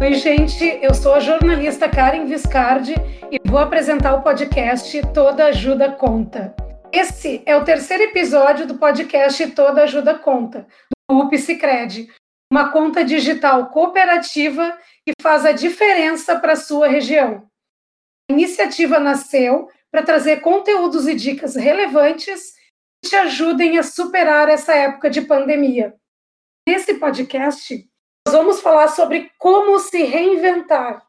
Oi, gente, eu sou a jornalista Karen Viscardi e vou apresentar o podcast Toda Ajuda Conta. Esse é o terceiro episódio do podcast Toda Ajuda Conta, do UP Cicred, uma conta digital cooperativa que faz a diferença para a sua região. A iniciativa nasceu para trazer conteúdos e dicas relevantes que te ajudem a superar essa época de pandemia. Nesse podcast, nós vamos falar sobre como se reinventar.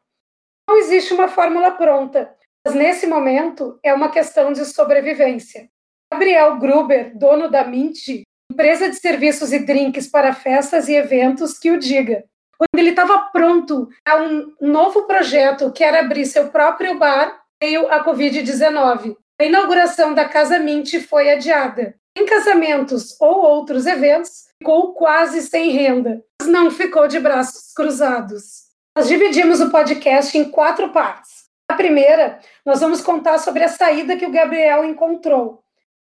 Não existe uma fórmula pronta, mas nesse momento é uma questão de sobrevivência. Gabriel Gruber, dono da Mint, empresa de serviços e drinks para festas e eventos, que o diga. Quando ele estava pronto a um novo projeto, que era abrir seu próprio bar, veio a Covid-19. A inauguração da Casa Mint foi adiada. Em casamentos ou outros eventos, ficou quase sem renda, mas não ficou de braços cruzados. Nós dividimos o podcast em quatro partes. A primeira, nós vamos contar sobre a saída que o Gabriel encontrou.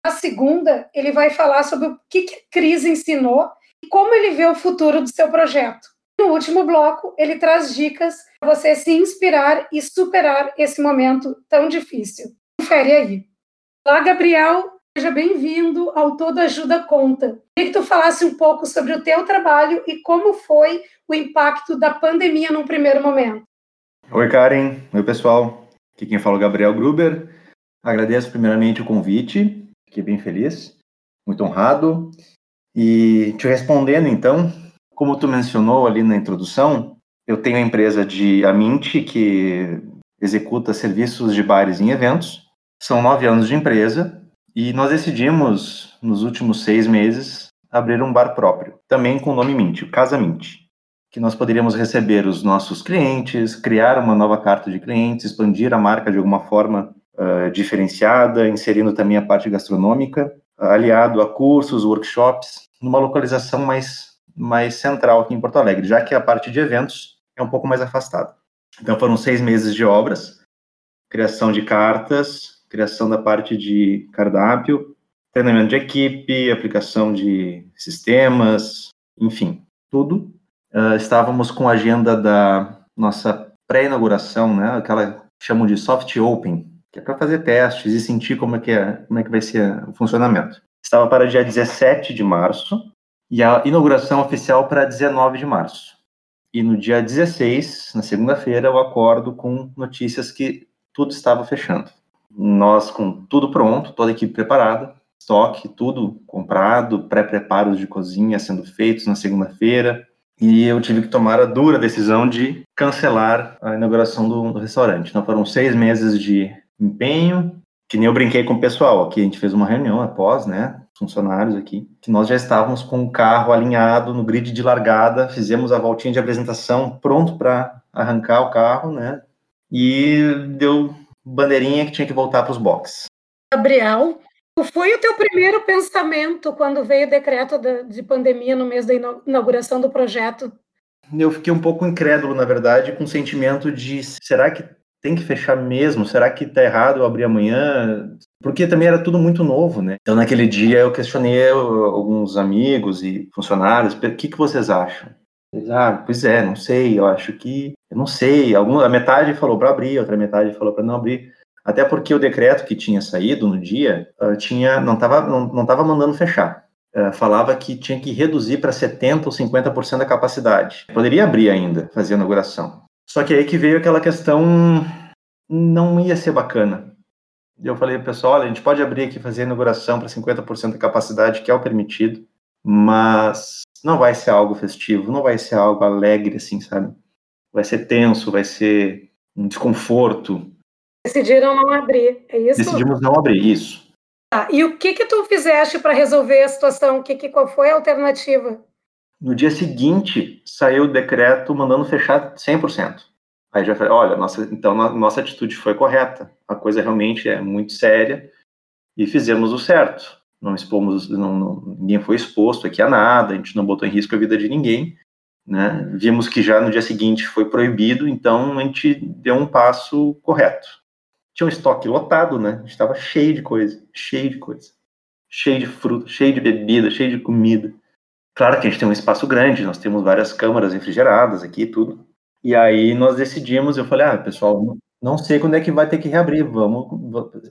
A segunda, ele vai falar sobre o que a crise ensinou e como ele vê o futuro do seu projeto. No último bloco, ele traz dicas para você se inspirar e superar esse momento tão difícil. Confere aí. Olá, Gabriel. Seja bem-vindo ao Todo Ajuda Conta. Queria que tu falasse um pouco sobre o teu trabalho e como foi o impacto da pandemia num primeiro momento. Oi, Karen. Oi, pessoal. Aqui quem fala é o Gabriel Gruber. Agradeço primeiramente o convite. Fiquei bem feliz, muito honrado. E te respondendo, então, como tu mencionou ali na introdução, eu tenho a empresa de Amint, que executa serviços de bares em eventos. São nove anos de empresa e nós decidimos, nos últimos seis meses, abrir um bar próprio, também com o nome Mint, o Casa Mint, que nós poderíamos receber os nossos clientes, criar uma nova carta de clientes, expandir a marca de alguma forma uh, diferenciada, inserindo também a parte gastronômica, aliado a cursos, workshops, numa localização mais, mais central aqui em Porto Alegre, já que a parte de eventos é um pouco mais afastada. Então foram seis meses de obras, criação de cartas, criação da parte de cardápio, treinamento de equipe, aplicação de sistemas, enfim, tudo. Uh, estávamos com a agenda da nossa pré-inauguração, né, aquela que chamam de soft open, que é para fazer testes e sentir como é que é, como é que vai ser o funcionamento. Estava para dia 17 de março e a inauguração oficial para 19 de março. E no dia 16, na segunda-feira, eu acordo com notícias que tudo estava fechando nós com tudo pronto, toda a equipe preparada, estoque, tudo comprado, pré-preparos de cozinha sendo feitos na segunda-feira, e eu tive que tomar a dura decisão de cancelar a inauguração do, do restaurante. Então foram seis meses de empenho, que nem eu brinquei com o pessoal aqui, a gente fez uma reunião após, né, funcionários aqui, que nós já estávamos com o carro alinhado no grid de largada, fizemos a voltinha de apresentação, pronto para arrancar o carro, né, e deu bandeirinha que tinha que voltar para os boxes. Gabriel, qual foi o teu primeiro pensamento quando veio o decreto de pandemia no mês da inauguração do projeto? Eu fiquei um pouco incrédulo, na verdade, com o sentimento de será que tem que fechar mesmo? Será que tá errado eu abrir amanhã? Porque também era tudo muito novo, né? Então, naquele dia, eu questionei alguns amigos e funcionários: o que, que vocês acham? Ah, pois é, não sei, eu acho que, eu não sei, alguma, a metade falou para abrir, outra metade falou para não abrir, até porque o decreto que tinha saído no dia uh, tinha, não estava não, não tava mandando fechar, uh, falava que tinha que reduzir para 70% ou 50% da capacidade, poderia abrir ainda, fazer a inauguração, só que aí que veio aquela questão, não ia ser bacana, eu falei, pessoal, olha, a gente pode abrir aqui fazer a inauguração para 50% da capacidade, que é o permitido, mas não vai ser algo festivo, não vai ser algo alegre, assim, sabe? Vai ser tenso, vai ser um desconforto. Decidiram não abrir, é isso? Decidimos não abrir, isso. Tá, e o que que tu fizeste para resolver a situação? Que, que, qual foi a alternativa? No dia seguinte, saiu o decreto mandando fechar 100%. Aí já falei, olha, nossa, então nossa atitude foi correta. A coisa realmente é muito séria e fizemos o certo não expomos, não, não, ninguém foi exposto aqui a nada, a gente não botou em risco a vida de ninguém, né? Vimos que já no dia seguinte foi proibido, então a gente deu um passo correto. Tinha um estoque lotado, né? Estava cheio de coisa, cheio de coisa, cheio de fruta, cheio de bebida, cheio de comida. Claro que a gente tem um espaço grande, nós temos várias câmaras refrigeradas aqui e tudo, E aí nós decidimos, eu falei, ah, pessoal, não sei quando é que vai ter que reabrir, vamos,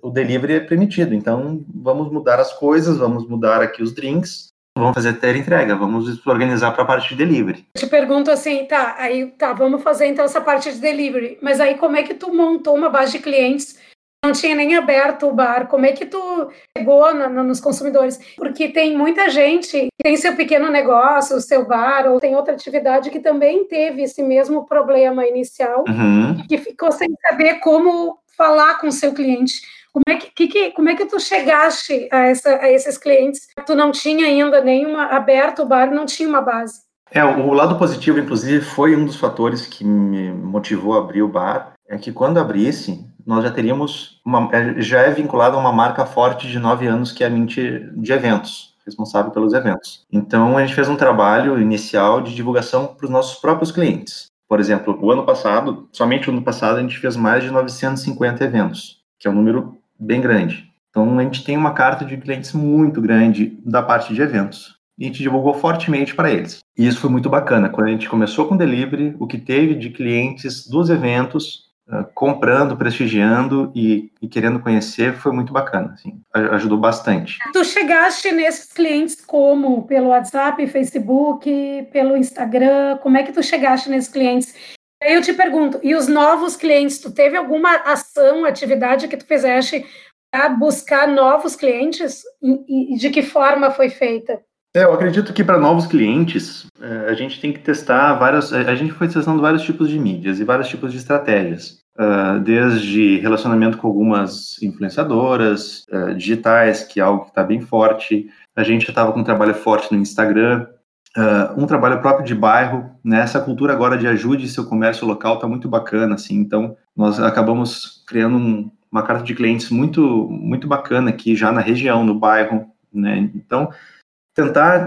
o delivery é permitido, então vamos mudar as coisas, vamos mudar aqui os drinks, vamos fazer ter entrega, vamos organizar para a parte de delivery. Eu te pergunto assim, tá, aí tá, vamos fazer então essa parte de delivery, mas aí como é que tu montou uma base de clientes não tinha nem aberto o bar. Como é que tu chegou na, na, nos consumidores? Porque tem muita gente que tem seu pequeno negócio, seu bar, ou tem outra atividade que também teve esse mesmo problema inicial, uhum. que ficou sem saber como falar com o seu cliente. Como é que, que, como é que tu chegaste a, essa, a esses clientes? Tu não tinha ainda nenhuma aberto o bar, não tinha uma base. É, o lado positivo, inclusive, foi um dos fatores que me motivou a abrir o bar. É que quando abrisse, nós já teríamos, uma, é, já é vinculado a uma marca forte de nove anos, que é a Mint de eventos, responsável pelos eventos. Então, a gente fez um trabalho inicial de divulgação para os nossos próprios clientes. Por exemplo, o ano passado, somente o ano passado, a gente fez mais de 950 eventos, que é um número bem grande. Então, a gente tem uma carta de clientes muito grande da parte de eventos. E a gente divulgou fortemente para eles. E isso foi muito bacana. Quando a gente começou com delivery, o que teve de clientes dos eventos ah, comprando, prestigiando e, e, querendo conhecer foi muito bacana, assim, ajudou bastante. Tu chegaste nesses clientes como? Pelo WhatsApp, Facebook, pelo Instagram? Como é que tu chegaste nesses clientes? Aí eu te pergunto, e os novos clientes, tu teve alguma ação, atividade que tu fizeste para buscar novos clientes? E, e de que forma foi feita? É, eu acredito que para novos clientes, é, a gente tem que testar várias. A gente foi testando vários tipos de mídias e vários tipos de estratégias. Uh, desde relacionamento com algumas influenciadoras uh, digitais, que é algo que está bem forte. A gente já estava com um trabalho forte no Instagram, uh, um trabalho próprio de bairro. Né? Essa cultura agora de ajude seu comércio local está muito bacana. Assim, então, nós acabamos criando um, uma carta de clientes muito, muito bacana aqui, já na região, no bairro. Né? Então, tentar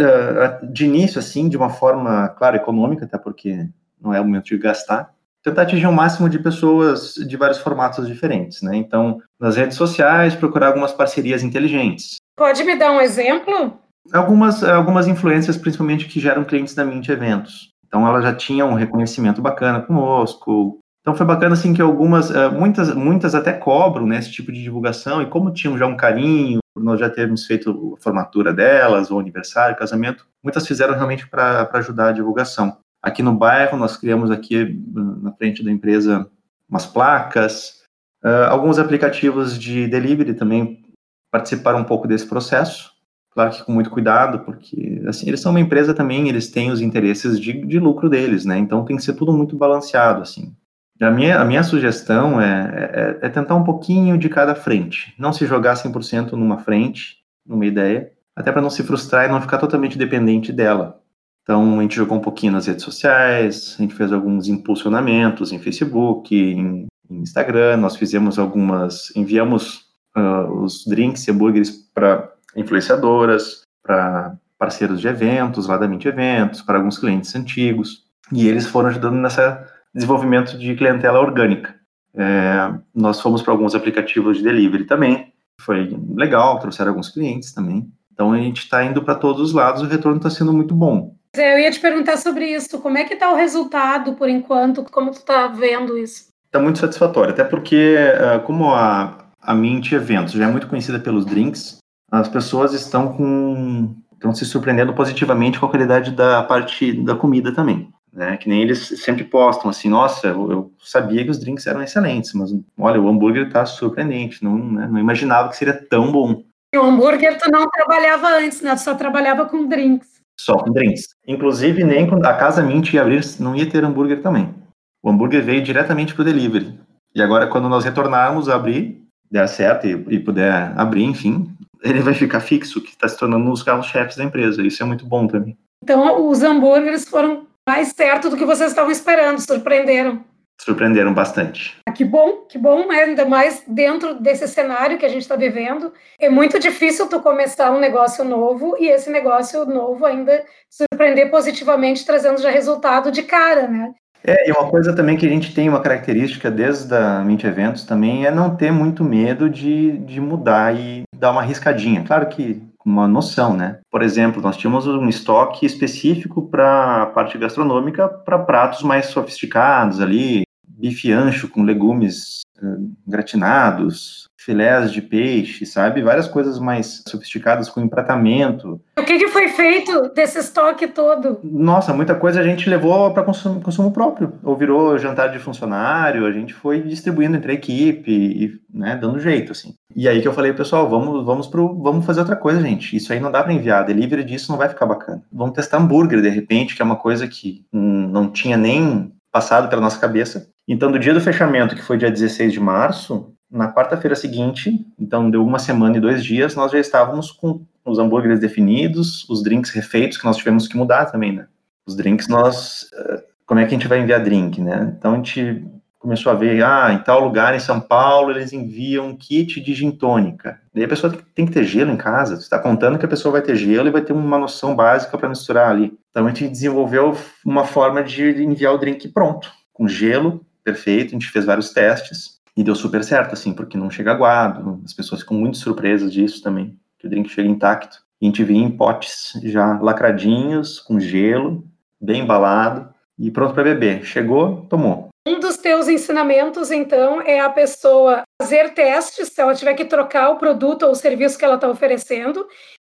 de início assim de uma forma claro econômica até porque não é o momento de gastar tentar atingir o um máximo de pessoas de vários formatos diferentes né? Então nas redes sociais procurar algumas parcerias inteligentes. Pode me dar um exemplo? Algumas algumas influências principalmente que geram clientes da Mint Eventos. Então ela já tinha um reconhecimento bacana conosco. Então foi bacana assim que algumas, eh, muitas, muitas até cobram né, esse tipo de divulgação. E como tinham já um carinho, nós já temos feito a formatura delas, o aniversário, o casamento, muitas fizeram realmente para ajudar a divulgação. Aqui no bairro nós criamos aqui na frente da empresa umas placas, uh, alguns aplicativos de delivery também participaram um pouco desse processo, claro que com muito cuidado, porque assim eles são uma empresa também, eles têm os interesses de, de lucro deles, né? Então tem que ser tudo muito balanceado assim. A minha, a minha sugestão é, é, é, tentar um pouquinho de cada frente. Não se jogar 100% numa frente, numa ideia, até para não se frustrar e não ficar totalmente dependente dela. Então, a gente jogou um pouquinho nas redes sociais, a gente fez alguns impulsionamentos em Facebook, em, Instagram, nós fizemos algumas, enviamos uh, os drinks e hambúrgueres para influenciadoras, para parceiros de eventos, lá da Mint Eventos, para alguns clientes antigos, e eles foram ajudando nessa desenvolvimento de clientela orgânica. É, nós fomos para alguns aplicativos de delivery também, foi legal, trouxeram alguns clientes também. Então a gente está indo para todos os lados, o retorno está sendo muito bom. Eu ia te perguntar sobre isso, como é que está o resultado por enquanto, como tu está vendo isso? Está muito satisfatório, até porque ah, como a, a Mint Eventos já é muito conhecida pelos drinks, as pessoas estão com estão se surpreendendo positivamente com a qualidade da parte da comida também né? Que nem eles sempre postam assim, nossa, eu, sabia que os drinks eram excelentes, mas olha, o hambúrguer tá surpreendente, não, né, não imaginava que seria tão bom. O hambúrguer tu não trabalhava antes, né? Tu só trabalhava com drinks. Só com drinks. Inclusive, nem quando a Casa Mint ia abrir, não ia ter hambúrguer também. O hambúrguer veio diretamente pro delivery. E agora, quando nós retornarmos a abrir, der certo e, e puder abrir, enfim, ele vai ficar fixo, que está se tornando um dos carros-chefes da empresa. Isso é muito bom também. Então, os hambúrgueres foram mais certo do que vocês estavam esperando, surpreenderam. Surpreenderam bastante. Que bom, que bom, né? ainda mais dentro desse cenário que a gente está vivendo. É muito difícil tu começar um negócio novo e esse negócio novo ainda surpreender positivamente, trazendo já resultado de cara, né? É, e uma coisa também que a gente tem uma característica desde a Mint Eventos também é não ter muito medo de, de mudar e dar uma riscadinha. Claro que uma noção, né? Por exemplo, nós tínhamos um estoque específico para a parte gastronômica para pratos mais sofisticados ali, bife ancho com legumes uh, gratinados, filés de peixe, sabe? Várias coisas mais sofisticadas com empratamento. O que, que foi feito desse estoque todo? Nossa, muita coisa a gente levou para consumo, consumo, próprio. Ou virou jantar de funcionário, a gente foi distribuindo entre a equipe e né, dando jeito, assim. E aí que eu falei, pessoal, vamos, vamos, pro, vamos fazer outra coisa, gente. Isso aí não dá para enviar. Delivery disso não vai ficar bacana. Vamos testar hambúrguer, de repente, que é uma coisa que hum, não tinha nem passado pela nossa cabeça. Então, do dia do fechamento, que foi dia 16 de março, na quarta-feira seguinte, então deu uma semana e dois dias, nós já estávamos com os hambúrgueres definidos, os drinks refeitos, que nós tivemos que mudar também, né? Os drinks, nós. Eh, como é que a gente vai enviar drink, né? Então a gente começou a ver, ah, em tal lugar em São Paulo eles enviam um kit de gin tônica. E a pessoa tem que ter gelo em casa. Você está contando que a pessoa vai ter gelo e vai ter uma noção básica para misturar ali. Então a gente desenvolveu uma forma de enviar o drink pronto, com gelo, perfeito. A gente fez vários testes e deu super certo, assim, porque não chega aguado, as pessoas ficam muito surpresas disso também, que o drink chega intacto. E a gente vinha em potes já lacradinhos, com gelo, bem embalado e pronto para beber. Chegou, tomou. Um dos teus ensinamentos, então, é a pessoa fazer testes, se ela tiver que trocar o produto ou o serviço que ela está oferecendo,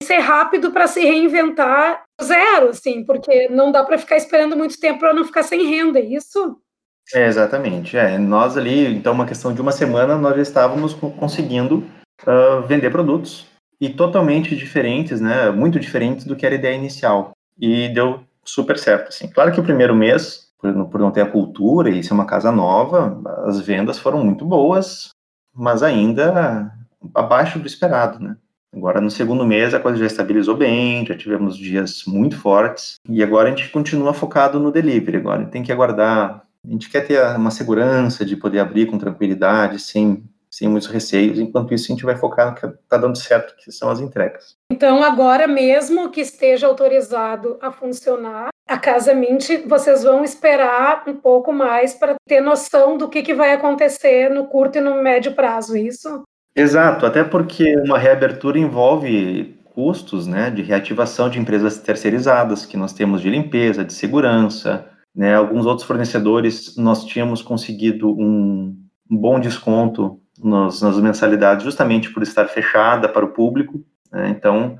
e ser rápido para se reinventar zero, assim, porque não dá para ficar esperando muito tempo para não ficar sem renda, é isso? É, exatamente. É, nós ali, então, uma questão de uma semana, nós já estávamos conseguindo uh, vender produtos e totalmente diferentes, né? Muito diferentes do que era a ideia inicial. E deu super certo, assim. Claro que o primeiro mês, por, por não ter a cultura e ser uma casa nova, as vendas foram muito boas, mas ainda abaixo do esperado, né? Agora, no segundo mês, a coisa já estabilizou bem, já tivemos dias muito fortes, e agora a gente continua focado no delivery. Agora tem que aguardar a gente quer ter uma segurança de poder abrir com tranquilidade, sem, sem muitos receios. Enquanto isso, a gente vai focar no que está dando certo, que são as entregas. Então, agora mesmo que esteja autorizado a funcionar, a Casa Mint, vocês vão esperar um pouco mais para ter noção do que, que vai acontecer no curto e no médio prazo, isso? Exato, até porque uma reabertura envolve custos né, de reativação de empresas terceirizadas que nós temos de limpeza, de segurança, né, alguns outros fornecedores nós tínhamos conseguido um, bom desconto nos, nas mensalidades justamente por estar fechada para o público. Né, então,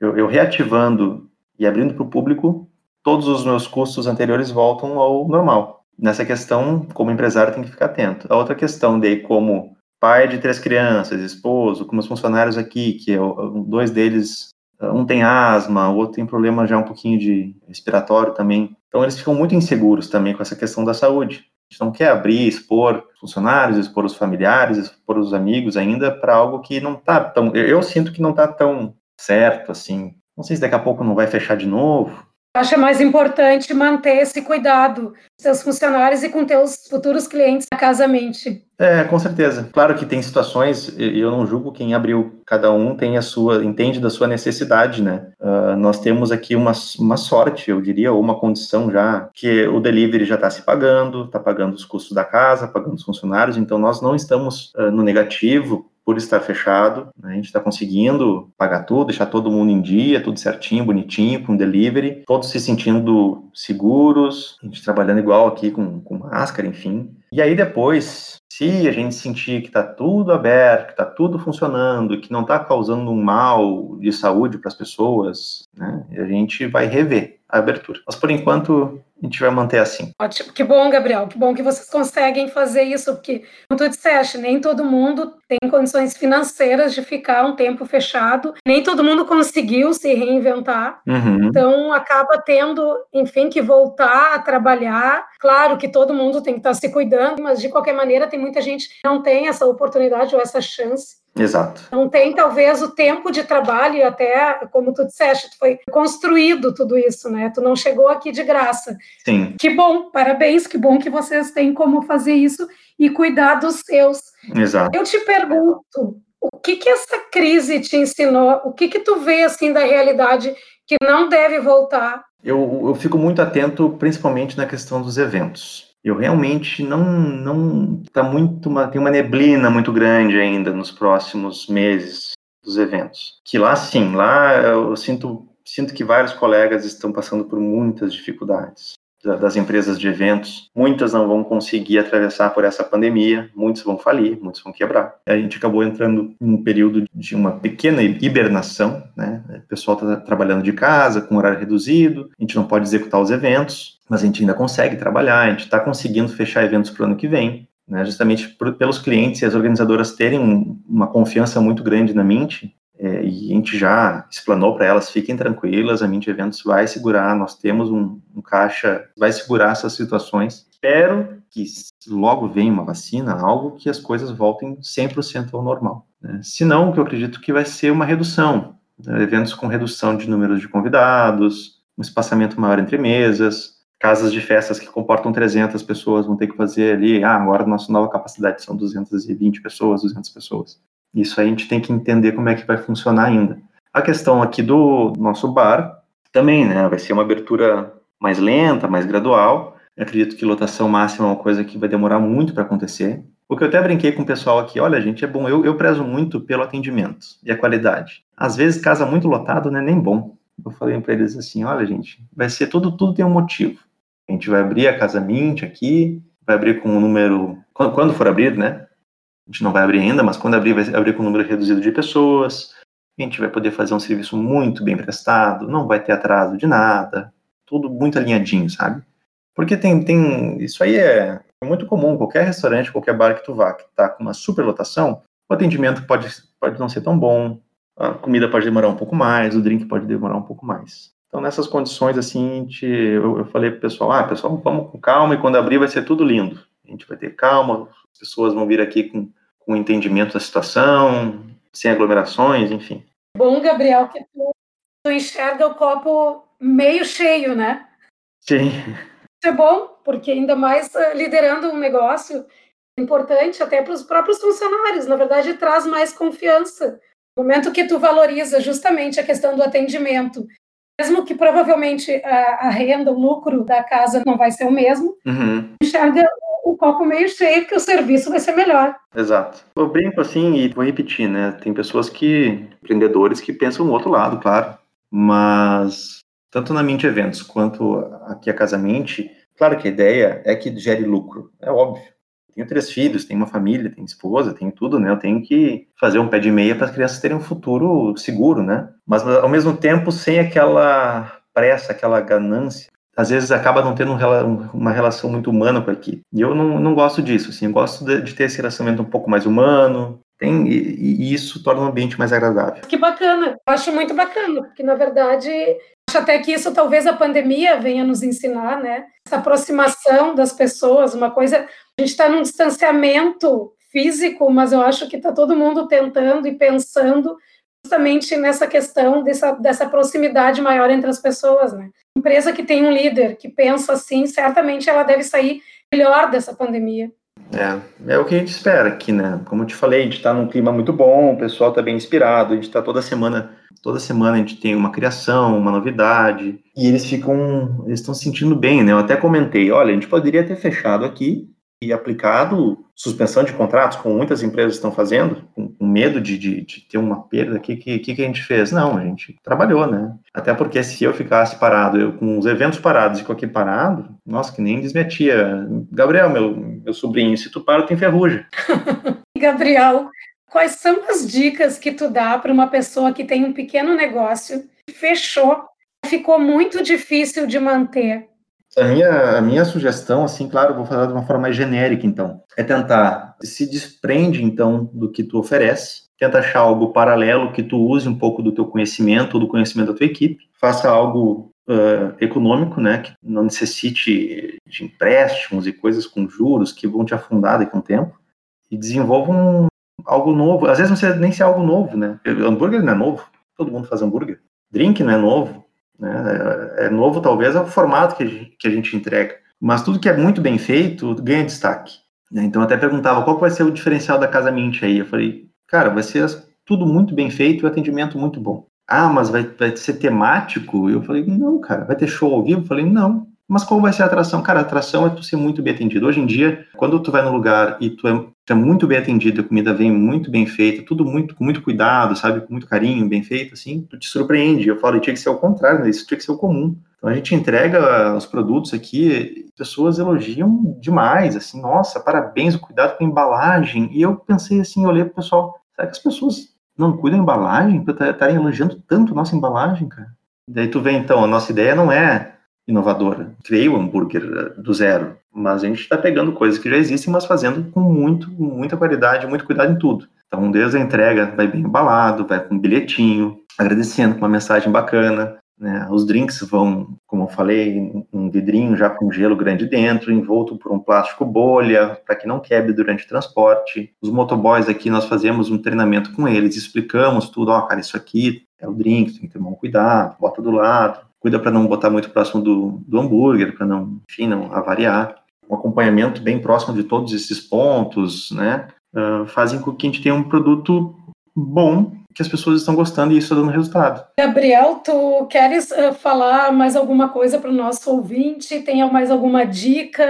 eu, eu reativando e abrindo para o público, todos os meus custos anteriores voltam ao normal. Nessa questão, como empresário, tem que ficar atento. A outra questão, daí, como pai de três crianças, esposo, como os funcionários aqui, que eu, dois deles um tem asma, o outro tem problema já um pouquinho de respiratório também. Então eles ficam muito inseguros também com essa questão da saúde. A gente não quer abrir, expor funcionários, expor os familiares, expor os amigos ainda para algo que não está tão. Eu sinto que não está tão certo assim. Não sei se daqui a pouco não vai fechar de novo acha mais importante manter esse cuidado com seus funcionários e com teus futuros clientes na Casa Mente. É, com certeza. Claro que tem situações, e eu não julgo quem abriu, cada um tem a sua, entende da sua necessidade, né? Uh, nós temos aqui uma, uma sorte, eu diria, ou uma condição já, que o delivery já está se pagando, está pagando os custos da casa, pagando os funcionários, então nós não estamos uh, no negativo por estar fechado, né? a gente está conseguindo pagar tudo, deixar todo mundo em dia, tudo certinho, bonitinho, com delivery, todos se sentindo seguros, a gente trabalhando igual aqui com, com máscara, enfim. E aí depois, se a gente sentir que está tudo aberto, que está tudo funcionando, que não está causando um mal de saúde para as pessoas, né, a gente vai rever a abertura. Mas por enquanto a gente vai manter assim. Ótimo, que bom, Gabriel, que bom que vocês conseguem fazer isso, porque, como tu disseste, nem todo mundo tem condições financeiras de ficar um tempo fechado, nem todo mundo conseguiu se reinventar, uhum. então acaba tendo, enfim, que voltar a trabalhar. Claro que todo mundo tem que estar se cuidando, mas de qualquer maneira tem muita gente que não tem essa oportunidade ou essa chance Exato. Não tem, talvez, o tempo de trabalho, até, como tu disseste, foi construído tudo isso, né? Tu não chegou aqui de graça. Sim. Que bom, parabéns, que bom que vocês têm como fazer isso e cuidar dos seus. Exato. Eu te pergunto, o que que essa crise te ensinou? O que que tu vê, assim, da realidade que não deve voltar? Eu, eu fico muito atento, principalmente na questão dos eventos eu realmente não não tá muito uma, tem uma neblina muito grande ainda nos próximos meses dos eventos. Que lá sim, lá eu sinto, sinto que vários colegas estão passando por muitas dificuldades das empresas de eventos. Muitas não vão conseguir atravessar por essa pandemia, muitos vão falir, muitos vão quebrar. A gente acabou entrando num período de uma pequena hibernação, né? O pessoal está trabalhando de casa, com horário reduzido, a gente não pode executar os eventos, mas a gente ainda consegue trabalhar, a gente está conseguindo fechar eventos para o ano que vem. Né, justamente por, pelos clientes e as organizadoras terem um, uma confiança muito grande na Mint, é, e a gente já explanou para elas, fiquem tranquilas, a Mint Eventos vai segurar, nós temos um, um, caixa, vai segurar essas situações. Espero que logo venha uma vacina, algo que as coisas voltem 100% ao normal. Né? Se não, que eu acredito que vai ser uma redução, né? eventos com redução de números de convidados, um espaçamento maior entre mesas, casas de festas que comportam 300 pessoas vão ter que fazer ali, ah, agora nossa nova capacidade são 220 pessoas, 200 pessoas. Isso a gente tem que entender como é que vai funcionar ainda. A questão aqui do nosso bar também, né? Vai ser uma abertura mais lenta, mais gradual. Eu acredito que lotação máxima é uma coisa que vai demorar muito para acontecer. O que eu até brinquei com o pessoal aqui, olha, gente, é bom, eu, eu prezo muito pelo atendimento e a qualidade. Às vezes, casa muito lotado não é nem bom. Eu falei para eles assim, olha, gente, vai ser tudo, tudo tem um motivo. A gente vai abrir a Casa Mint aqui, vai abrir com um número, quando, quando for abrir, né? A gente não vai abrir ainda, mas quando abrir, vai abrir com um número reduzido de pessoas. A gente vai poder fazer um serviço muito bem prestado, não vai ter atraso de nada, tudo muito alinhadinho, sabe? Porque tem, tem isso aí é muito comum, qualquer restaurante, qualquer bar que tu vá, que tá com uma superlotação, o atendimento pode, pode não ser tão bom, a comida pode demorar um pouco mais, o drink pode demorar um pouco mais. Então, nessas condições, assim, gente, eu, eu falei pro pessoal, ah, pessoal, vamos com calma e quando abrir vai ser tudo lindo. A gente vai ter calma, as pessoas vão vir aqui com com entendimento da situação, sem aglomerações, enfim. Bom, Gabriel, que tu, tu enxerga o copo meio cheio, né? Sim. Isso é bom, porque ainda mais eh, liderando um negócio importante até para os próprios funcionários, na verdade traz mais confiança. No momento que tu valoriza justamente a questão do atendimento, mesmo que provavelmente a, a renda, o lucro da casa não vai ser o mesmo, uhum. enxerga o copo meio cheio, que o serviço vai ser melhor. Exato. Eu brinco assim e vou repetir, né? Tem pessoas que, empreendedores, que pensam no outro lado, claro. Mas, tanto na Mint Eventos quanto aqui a Casa Mint, claro que a ideia é que gere lucro, é óbvio. Tenho três filhos, tenho uma família, tenho esposa, tenho tudo, né? Eu tenho que fazer um pé de meia para as crianças terem um futuro seguro, né? Mas, ao mesmo tempo, sem aquela pressa, aquela ganância às vezes acaba não tendo uma relação muito humana com a equipe. E eu não, não gosto disso, assim, eu gosto de, de ter esse relacionamento um pouco mais humano, tem, e, isso torna o ambiente mais agradável. Que bacana, eu acho muito bacana, porque na verdade acho até que isso talvez a pandemia venha nos ensinar, né? Essa aproximação das pessoas, uma coisa, a gente está num distanciamento físico, mas eu acho que está todo mundo tentando e pensando justamente nessa questão dessa, dessa proximidade maior entre as pessoas, né? Empresa que tem um líder que pensa assim, certamente ela deve sair melhor dessa pandemia. É, é o que a gente espera aqui, né? Como eu te falei, a gente está num clima muito bom, o pessoal está bem inspirado, a gente está toda semana, toda semana a gente tem uma criação, uma novidade, e eles ficam, eles estão se sentindo bem, né? Eu até comentei, olha, a gente poderia ter fechado aqui e aplicado suspensão de contratos, como muitas empresas estão fazendo, com, medo de, de, de, ter uma perda, o que, que, que a gente fez? Não, a gente trabalhou, né? Até porque se eu ficasse parado, eu com os eventos parados e com aqui parado, nossa, que nem diz minha tia, Gabriel, meu, meu sobrinho, se tu para, tem ferrugem. Gabriel, quais são as dicas que tu dá para uma pessoa que tem um pequeno negócio, fechou, ficou muito difícil de manter? A minha, a minha sugestão, assim, claro, vou falar de uma forma mais genérica, então, é tentar se desprende, então, do que tu oferece, tenta achar algo paralelo que tu use um pouco do teu conhecimento, do conhecimento da tua equipe, faça algo uh, econômico, né, que não necessite de empréstimos e coisas com juros que vão te afundar daqui a um tempo, e desenvolva um, algo novo. Às vezes não precisa nem ser algo novo, né? Hambúrguer não é novo, todo mundo faz hambúrguer. Drink não é novo, né? É, é novo, talvez, é o formato que a, gente, que a gente entrega. Mas tudo que é muito bem feito ganha destaque. Né? Então, até perguntava qual vai ser o diferencial da Casa Mint aí. Eu falei, cara, vai ser tudo muito bem feito e o atendimento muito bom. Ah, mas vai, vai ser temático? Eu falei, não, cara. Vai ter show ao vivo? Eu falei, não. Mas qual vai ser a atração? Cara, a atração é tu ser muito bem atendido. Hoje em dia, quando tu vai no lugar e tu é é muito bem atendido, a comida vem muito bem feita, tudo muito com muito cuidado, sabe, com muito carinho, bem feito, assim, tu te surpreende. Eu falo, tinha que ser o contrário, né? isso tinha que ser o comum. Então a gente entrega os produtos aqui, pessoas elogiam demais, assim, nossa, parabéns, o cuidado com a embalagem. E eu pensei assim, olhei pro pessoal, será que as pessoas não cuidam da embalagem? Por estarem elogiando tanto nossa embalagem, cara? Daí tu vê, então, a nossa ideia não é inovadora. Criei o hambúrguer eh, do zero, mas a gente está pegando coisas que já existem, mas fazendo com muito, muita qualidade, muito cuidado em tudo. Então, desde a entrega, vai bem embalado, vai com um bilhetinho, agradecendo com uma mensagem bacana. Né? Os drinks vão, como eu falei, um vidrinho já com gelo grande dentro, envolto por um plástico bolha, para que não quebre durante o transporte. Os motoboys aqui, nós fazemos um treinamento com eles, explicamos tudo, ó, oh, cara, isso aqui é o drink, tem que ter um cuidado, bota do lado, cuida para não botar muito próximo do, do hambúrguer, para não, enfim, não avariar. Um acompanhamento bem próximo de todos esses pontos, né, uh, fazem com que a gente tenha um produto bom que as pessoas estão gostando e isso está dando resultado. Gabriel, tu queres uh, falar mais alguma coisa para o nosso ouvinte? Tem mais alguma dica?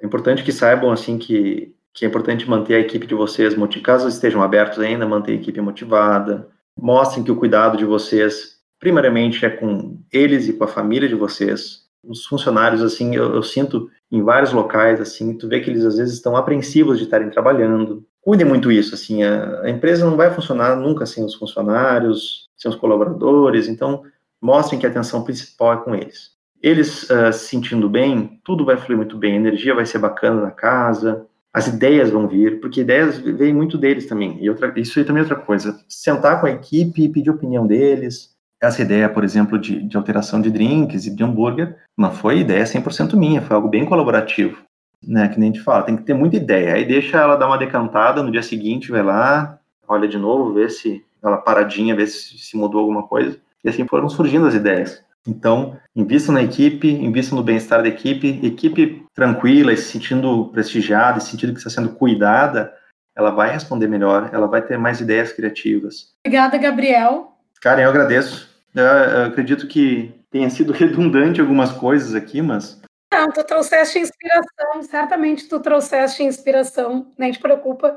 É importante que saibam assim que, que é importante manter a equipe de vocês, caso estejam abertos ainda, manter a equipe motivada. Mostrem que o cuidado de vocês primariamente é com eles e com a família de vocês. Os funcionários, assim, eu, eu sinto em vários locais, assim, tu vê que eles às vezes estão apreensivos de estarem trabalhando. Cuidem muito isso, assim, a, a empresa não vai funcionar nunca sem os funcionários, sem os colaboradores, então mostrem que a atenção principal é com eles. Eles uh, se sentindo bem, tudo vai fluir muito bem, a energia vai ser bacana na casa, as ideias vão vir, porque ideias vêm muito deles também. E outra, isso aí também é outra coisa. Sentar com a equipe e pedir opinião deles, essa ideia, por exemplo, de, de alteração de drinks e de hambúrguer, não foi ideia 100% minha, foi algo bem colaborativo, né, que nem a gente fala, tem que ter muita ideia, aí deixa ela dar uma decantada, no dia seguinte vai lá, olha de novo, vê se ela paradinha, vê se, se mudou alguma coisa, e assim foram surgindo as ideias. Então, invista na equipe, invista no bem-estar da equipe, equipe tranquila e se sentindo prestigiada, e sentindo que está sendo cuidada, ela vai responder melhor, ela vai ter mais ideias criativas. Obrigada, Gabriel. Karen, eu agradeço. Eu, acredito que tenha sido redundante algumas coisas aqui, mas. Não, tu trouxeste inspiração, certamente tu trouxeste inspiração, nem te preocupa.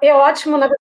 É ótimo, na verdade,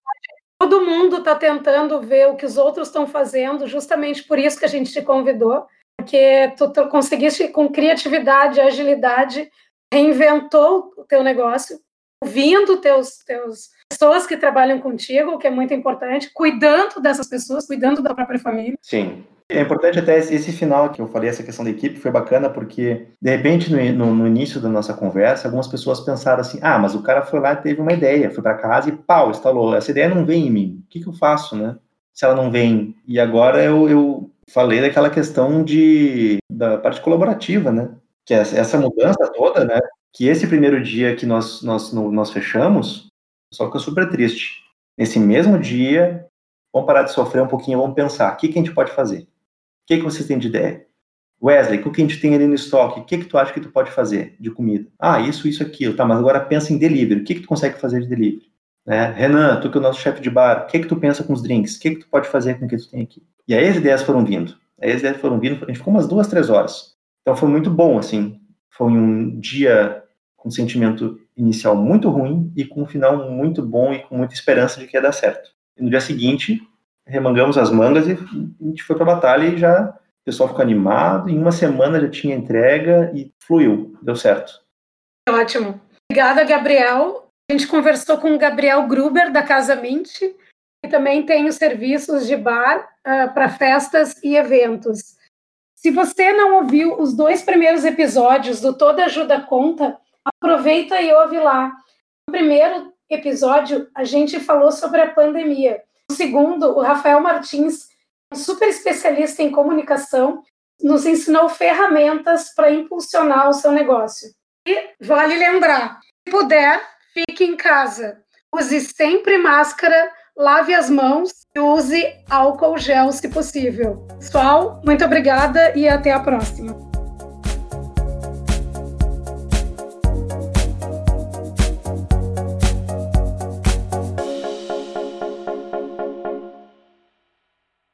todo mundo está tentando ver o que os outros estão fazendo, justamente por isso que a gente te convidou, porque tu, tu conseguiste, com criatividade, agilidade, reinventou o teu negócio, ouvindo teus, teus pessoas que trabalham contigo, o que é muito importante, cuidando dessas pessoas, cuidando da própria família. Sim. É importante até esse final que eu falei, essa questão da equipe, foi bacana porque, de repente, no, no, no início da nossa conversa, algumas pessoas pensaram assim: ah, mas o cara foi lá e teve uma ideia, foi para casa e pau, instalou. Essa ideia não vem em mim. O que, que eu faço, né? Se ela não vem. E agora eu, eu falei daquela questão de, da parte colaborativa, né? Que essa, essa mudança toda, né? Que esse primeiro dia que nós, nós, nós fechamos, só que super triste. Nesse mesmo dia, vamos parar de sofrer um pouquinho, vamos pensar, o que, que a gente pode fazer? O que, que vocês têm de ideia? Wesley, o que a gente tem ali no estoque? O que, que tu acha que tu pode fazer de comida? Ah, isso, isso, aquilo. Tá, mas agora pensa em delivery. O que, que tu consegue fazer de delivery? Né? Renan, tu que é o nosso chefe de bar, o que, que tu pensa com os drinks? O que, que tu pode fazer com o que tu tem aqui? E aí as ideias foram vindo. Aí as ideias foram vindo, a gente ficou umas duas, três horas. Então foi muito bom, assim. Foi um dia com sentimento inicial muito ruim e com um final muito bom e com muita esperança de que ia dar certo. E no dia seguinte, remangamos as mangas e a gente foi para a batalha e já o pessoal ficou animado. Em uma semana já tinha entrega e fluiu, deu certo. Ótimo. Obrigada, Gabriel. A gente conversou com o Gabriel Gruber, da Casa Mint, e também tem os serviços de bar uh, para festas e eventos. Se você não ouviu os dois primeiros episódios do Toda Ajuda Conta, aproveita e ouve lá. No primeiro episódio, a gente falou sobre a pandemia. No segundo, o Rafael Martins, um super especialista em comunicação, nos ensinou ferramentas para impulsionar o seu negócio. E vale lembrar, se puder, fique em casa. Use sempre máscara, lave as mãos e use álcool gel se possível. Pessoal, muito obrigada e até a próxima.